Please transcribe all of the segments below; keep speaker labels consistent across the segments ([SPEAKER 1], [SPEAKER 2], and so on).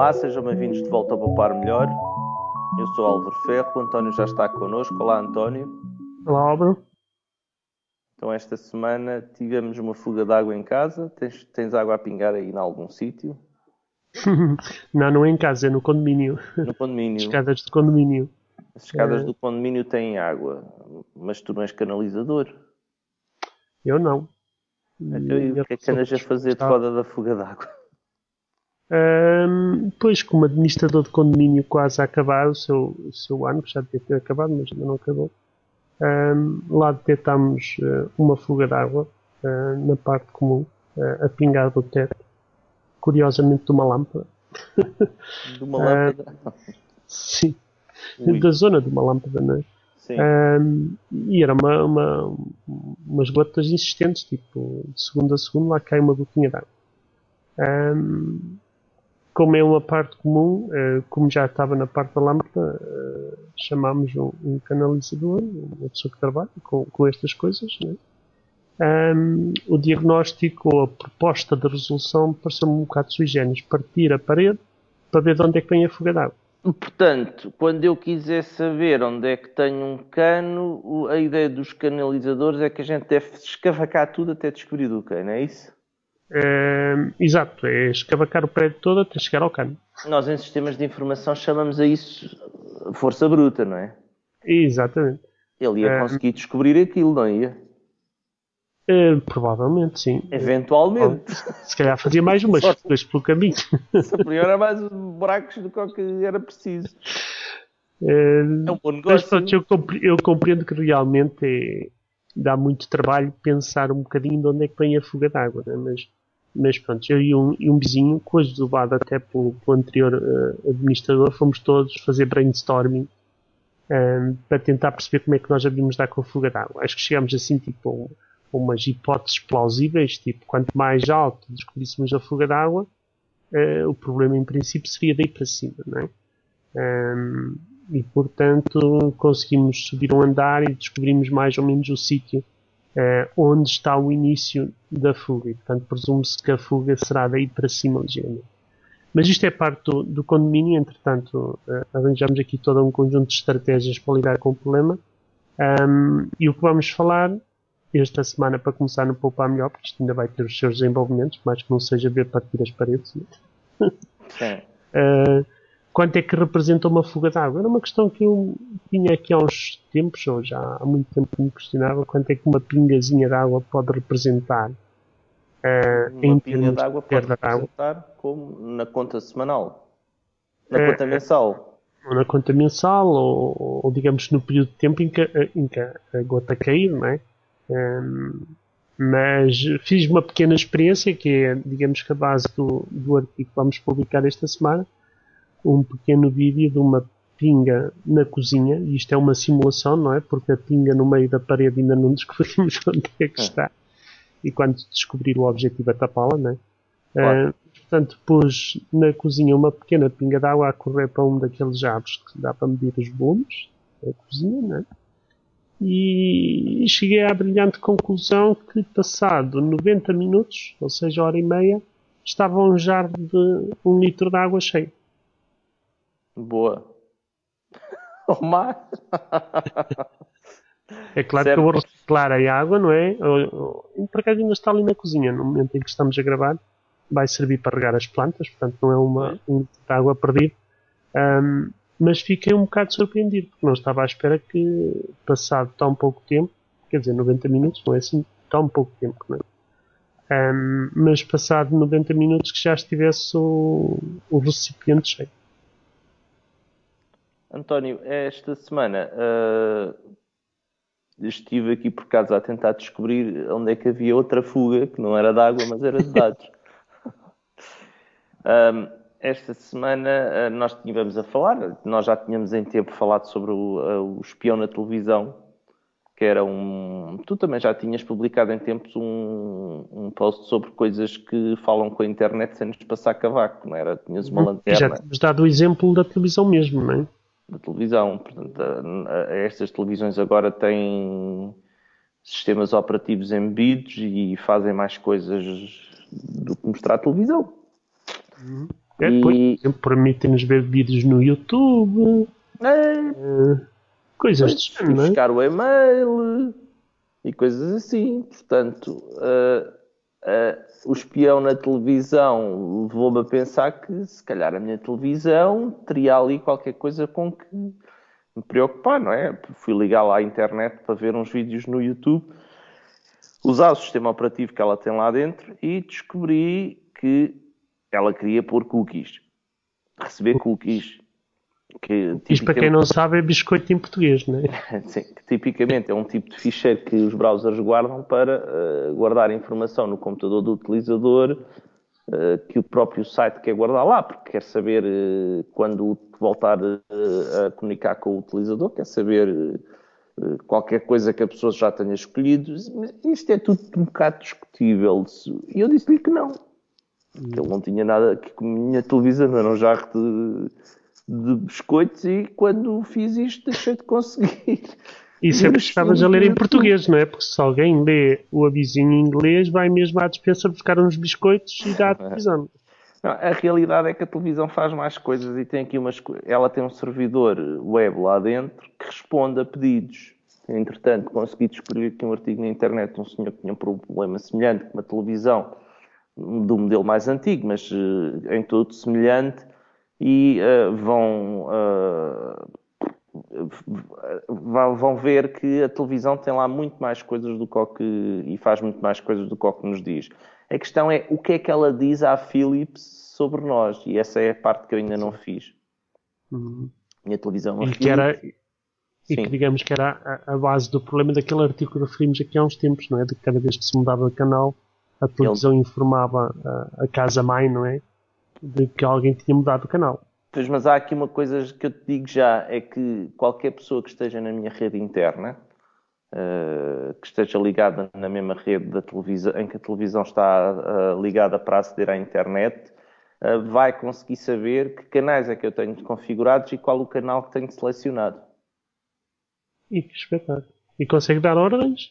[SPEAKER 1] Olá, sejam bem-vindos de volta ao Poupar Melhor. Eu sou Álvaro Ferro, o António já está connosco. Olá, António.
[SPEAKER 2] Olá, Álvaro.
[SPEAKER 1] Então, esta semana tivemos uma fuga de água em casa. Tens, tens água a pingar aí em algum sítio?
[SPEAKER 2] não, não é em casa, é no condomínio.
[SPEAKER 1] No condomínio.
[SPEAKER 2] Escadas do condomínio.
[SPEAKER 1] As escadas é... do condomínio têm água, mas tu não és canalizador.
[SPEAKER 2] Eu não.
[SPEAKER 1] Então, e o que é que andas a fazer de roda da fuga de água?
[SPEAKER 2] Um, pois, como administrador de condomínio quase a acabar o seu, o seu ano, que já devia ter acabado, mas ainda não acabou, um, lá detectámos uh, uma fuga de água uh, na parte comum, uh, a pingar do teto, curiosamente de uma lâmpada.
[SPEAKER 1] De uma lâmpada?
[SPEAKER 2] sim, Ui. da zona de uma lâmpada, não é? Um, e era uma, uma, umas gotas insistentes, tipo, de segundo a segundo, lá cai uma gotinha de água. Um, como é uma parte comum, uh, como já estava na parte da lâmpada, uh, chamámos um, um, canalizador, uma pessoa que trabalha com, com estas coisas. Né? Um, o diagnóstico ou a proposta de resolução pareceu-me um bocado sui generis, partir a parede para ver de onde é que vem a fuga.
[SPEAKER 1] Portanto, quando eu quiser saber onde é que tenho um cano, a ideia dos canalizadores é que a gente deve escavacar tudo até descobrir do cano, é isso?
[SPEAKER 2] Uh, exato, é escavacar o prédio todo até chegar ao cano.
[SPEAKER 1] Nós em sistemas de informação chamamos a isso força bruta, não é?
[SPEAKER 2] Exatamente.
[SPEAKER 1] Ele ia uh, conseguir descobrir aquilo, não ia?
[SPEAKER 2] Uh, provavelmente, sim.
[SPEAKER 1] Eventualmente.
[SPEAKER 2] Se calhar fazia mais umas coisas pelo caminho.
[SPEAKER 1] Se era mais buracos do que era preciso.
[SPEAKER 2] Uh, é um bom negócio. Mas, pronto, eu, compreendo, eu compreendo que realmente é, dá muito trabalho pensar um bocadinho de onde é que vem a fuga d'água, né? mas mas pronto, eu e um, e um vizinho, com ajudado até pelo, pelo anterior uh, administrador, fomos todos fazer brainstorming um, ehm, para tentar perceber como é que nós havíamos dar com a fuga d'água. Acho que chegámos assim, tipo, a umas hipóteses plausíveis, tipo, quanto mais alto descobríssemos a fuga d'água, uh, o problema em princípio seria daí para cima, não é? Um, ehm, e portanto conseguimos subir um andar e descobrimos mais ou menos o sítio onde está o início da fuga. E, portanto, presume-se que a fuga será daí para cima ligeiramente. Mas isto é parte do, do condomínio, entretanto, uh, arranjamos aqui todo um conjunto de estratégias para lidar com o problema. Um, e o que vamos falar esta semana, para começar no Poupar Melhor, porque isto ainda vai ter os seus desenvolvimentos, mais que não seja ver partir as paredes. Né?
[SPEAKER 1] Sim.
[SPEAKER 2] uh, quanto é que representa uma fuga de água? Era uma questão que eu tinha aqui há uns tempos, ou já há muito tempo que me questionava, quanto é que uma pingazinha de água pode representar
[SPEAKER 1] uh, uma em pinga de água pode representar água. como na conta semanal, na uh, conta mensal.
[SPEAKER 2] Ou na conta mensal, ou, ou, digamos no período de tempo em que, em que a gota cair, não é? Um, mas fiz uma pequena experiência que é, digamos que a base do, do artigo que vamos publicar esta semana, um pequeno vídeo de uma pinga na cozinha, e isto é uma simulação, não é? Porque a pinga no meio da parede ainda não descobrimos onde é que está. E quando descobrir o objetivo é tapá-la, não é? Claro. Uh, portanto, pus na cozinha uma pequena pinga de água a correr para um daqueles jarros que dá para medir os volumes da cozinha, não é? E cheguei à brilhante conclusão que, passado 90 minutos, ou seja, hora e meia, estava um jarro de um litro de água cheio.
[SPEAKER 1] Boa. O mar.
[SPEAKER 2] É claro certo. que eu vou reciclar a água, não é? Por acaso ainda está ali na cozinha, no momento em que estamos a gravar. Vai servir para regar as plantas, portanto não é uma um de água perdida. Um, mas fiquei um bocado surpreendido, porque não estava à espera que, passado tão pouco tempo, quer dizer, 90 minutos, não é assim tão pouco tempo, não é? Um, mas passado 90 minutos que já estivesse o, o recipiente cheio.
[SPEAKER 1] António, esta semana uh, estive aqui por casa a tentar descobrir onde é que havia outra fuga, que não era de água, mas era de dados. um, esta semana uh, nós tínhamos a falar, nós já tínhamos em tempo falado sobre o, uh, o espião na televisão, que era um. Tu também já tinhas publicado em tempos um, um post sobre coisas que falam com a internet sem nos passar cavaco, não era? Tinhas uma lanterna.
[SPEAKER 2] Já tínhamos dado o exemplo da televisão mesmo, não é?
[SPEAKER 1] Da televisão. Portanto, estas televisões agora têm sistemas operativos embebidos e fazem mais coisas do que mostrar a televisão. Uhum.
[SPEAKER 2] É, e... por exemplo, permitem-nos ver vídeos no YouTube. É. Uh, coisas de género,
[SPEAKER 1] é? buscar o e-mail e coisas assim. Portanto, uh, uh, o espião na televisão levou-me a pensar que se calhar a minha televisão teria ali qualquer coisa com que me preocupar, não é? Fui ligar lá à internet para ver uns vídeos no YouTube, usar o sistema operativo que ela tem lá dentro e descobri que ela queria pôr cookies. Receber cookies.
[SPEAKER 2] Que, Isto para quem não sabe é biscoito em português, não
[SPEAKER 1] é? Sim, que tipicamente é um tipo de ficheiro que os browsers guardam para uh, guardar informação no computador do utilizador uh, que o próprio site quer guardar lá, porque quer saber uh, quando voltar a comunicar com o utilizador, quer saber qualquer coisa que a pessoa já tenha escolhido. Isto é tudo um bocado discutível. E eu disse-lhe que não que ele não tinha nada, que a minha televisão era um jarro de, biscoitos e quando fiz isto deixei de conseguir.
[SPEAKER 2] E sempre estavas a ler em português, não é? Porque se alguém lê o avisinho em inglês, vai mesmo à dispensa buscar uns biscoitos e dá à televisão.
[SPEAKER 1] Não, a realidade é que a televisão faz mais coisas e tem aqui umas Ela tem um servidor web lá dentro que responde a pedidos. Entretanto, consegui descobrir aqui um artigo na internet de um senhor que tinha um problema semelhante com uma televisão do modelo mais antigo, mas uh, em tudo semelhante, e uh, vão, uh, vão ver que a televisão tem lá muito mais coisas do que, e faz muito mais coisas do que o que nos diz. A questão é o que é que ela diz à Philips sobre nós, e essa é a parte que eu ainda não fiz. Uhum. Minha televisão
[SPEAKER 2] e que era e que digamos que era a, a, base do problema daquele artigo que referimos aqui há uns tempos, não é? De que cada vez que se mudava de canal a televisão Ele... informava a, a casa-mãe, não é? De que alguém tinha mudado o canal.
[SPEAKER 1] Pois, mas há aqui uma coisa que eu te digo já, é que qualquer pessoa que esteja na minha rede interna, uh, que esteja ligada na mesma rede da televisão, em que a televisão está uh, ligada para aceder à internet, uh, vai conseguir saber que canais é que eu tenho configurados e qual o canal que tenho selecionado.
[SPEAKER 2] E que espetáculo. E consegue dar ordens?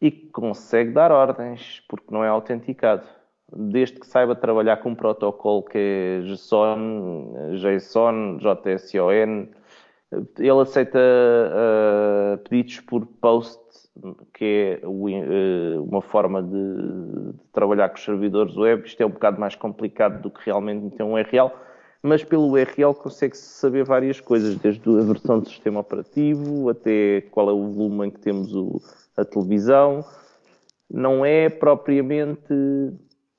[SPEAKER 1] e consegue dar ordens, porque não é autenticado. Desde que saiba trabalhar com um protocolo que é JSON, JSON, JSON, ele aceita uh, pedidos por post, que é uh, uma forma de, de, trabalhar com os servidores web. Isto é um bocado mais complicado do que realmente ter um URL, mas pelo URL consegue-se saber várias coisas, desde a versão do sistema operativo até qual é o volume em que temos o, a televisão, não é propriamente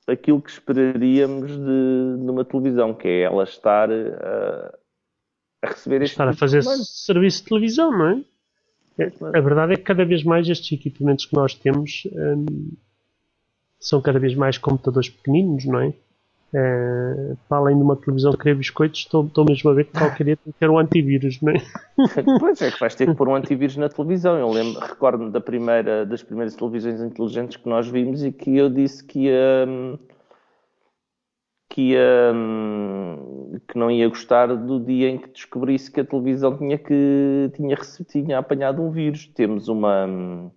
[SPEAKER 1] aquilo que esperaríamos de, numa televisão, que é ela estar a, a receber
[SPEAKER 2] este Estar a fazer serviço de televisão, não é? é? A verdade é que cada vez mais estes equipamentos que nós temos hum, são cada vez mais computadores pequeninos, não é? É, para além de uma televisão querer biscoitos, estou, estou mesmo a ver que qualquer dia tem que ter um antivírus, não é?
[SPEAKER 1] Pois é, que vais ter que pôr um antivírus na televisão. Eu lembro, recordo-me da primeira, das primeiras televisões inteligentes que nós vimos e que eu disse que ia. que ia. que não ia gostar do dia em que descobrisse que a televisão tinha que. tinha, tinha apanhado um vírus. Temos uma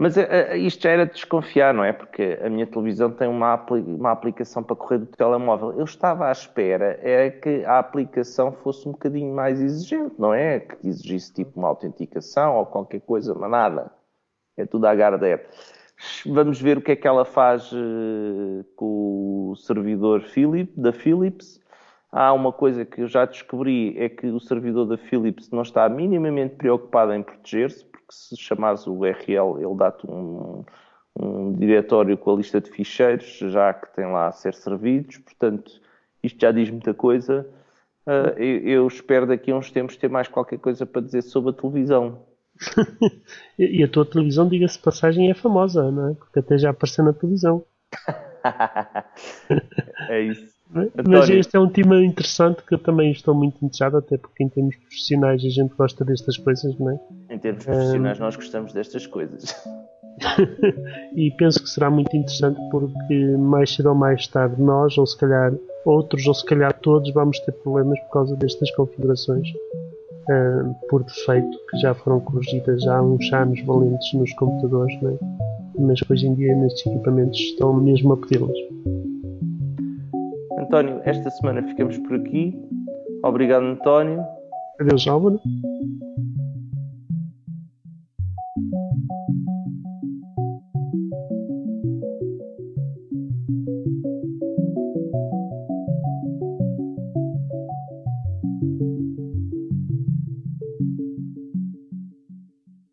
[SPEAKER 1] mas uh, isto já era de desconfiar, não é? Porque a minha televisão tem uma, apli uma aplicação para correr do telemóvel. Eu estava à espera é que a aplicação fosse um bocadinho mais exigente, não é? Que exigisse tipo uma autenticação ou qualquer coisa, mas nada. É tudo a Gardner. Vamos ver o que é que ela faz uh, com o servidor Philip, da Philips. Há uma coisa que eu já descobri, é que o servidor da Philips não está minimamente preocupado em proteger-se, que se chamares o URL, ele dá-te um, um diretório com a lista de ficheiros, já que tem lá a ser servidos, portanto, isto já diz muita coisa. Uh, eu, eu, espero daqui a uns tempos ter mais qualquer coisa para dizer sobre a televisão.
[SPEAKER 2] e a tua televisão, diga-se passagem, é famosa, não é? Porque até já apareceu na televisão.
[SPEAKER 1] é isso.
[SPEAKER 2] Mas este é um tema interessante que eu também estou muito interessado, até porque em termos profissionais a gente gosta destas coisas, não é?
[SPEAKER 1] Em termos profissionais um... nós gostamos destas coisas.
[SPEAKER 2] e penso que será muito interessante porque mais cedo ou mais tarde nós, ou se calhar outros, ou se calhar todos, vamos ter problemas por causa destas configurações por defeito que já foram corrigidas já há uns anos valentes nos computadores, não é? mas hoje em dia nestes equipamentos estão mesmo a pedi-las.
[SPEAKER 1] António, esta semana ficamos por aqui. Obrigado, António.
[SPEAKER 2] Adeus, Álvaro.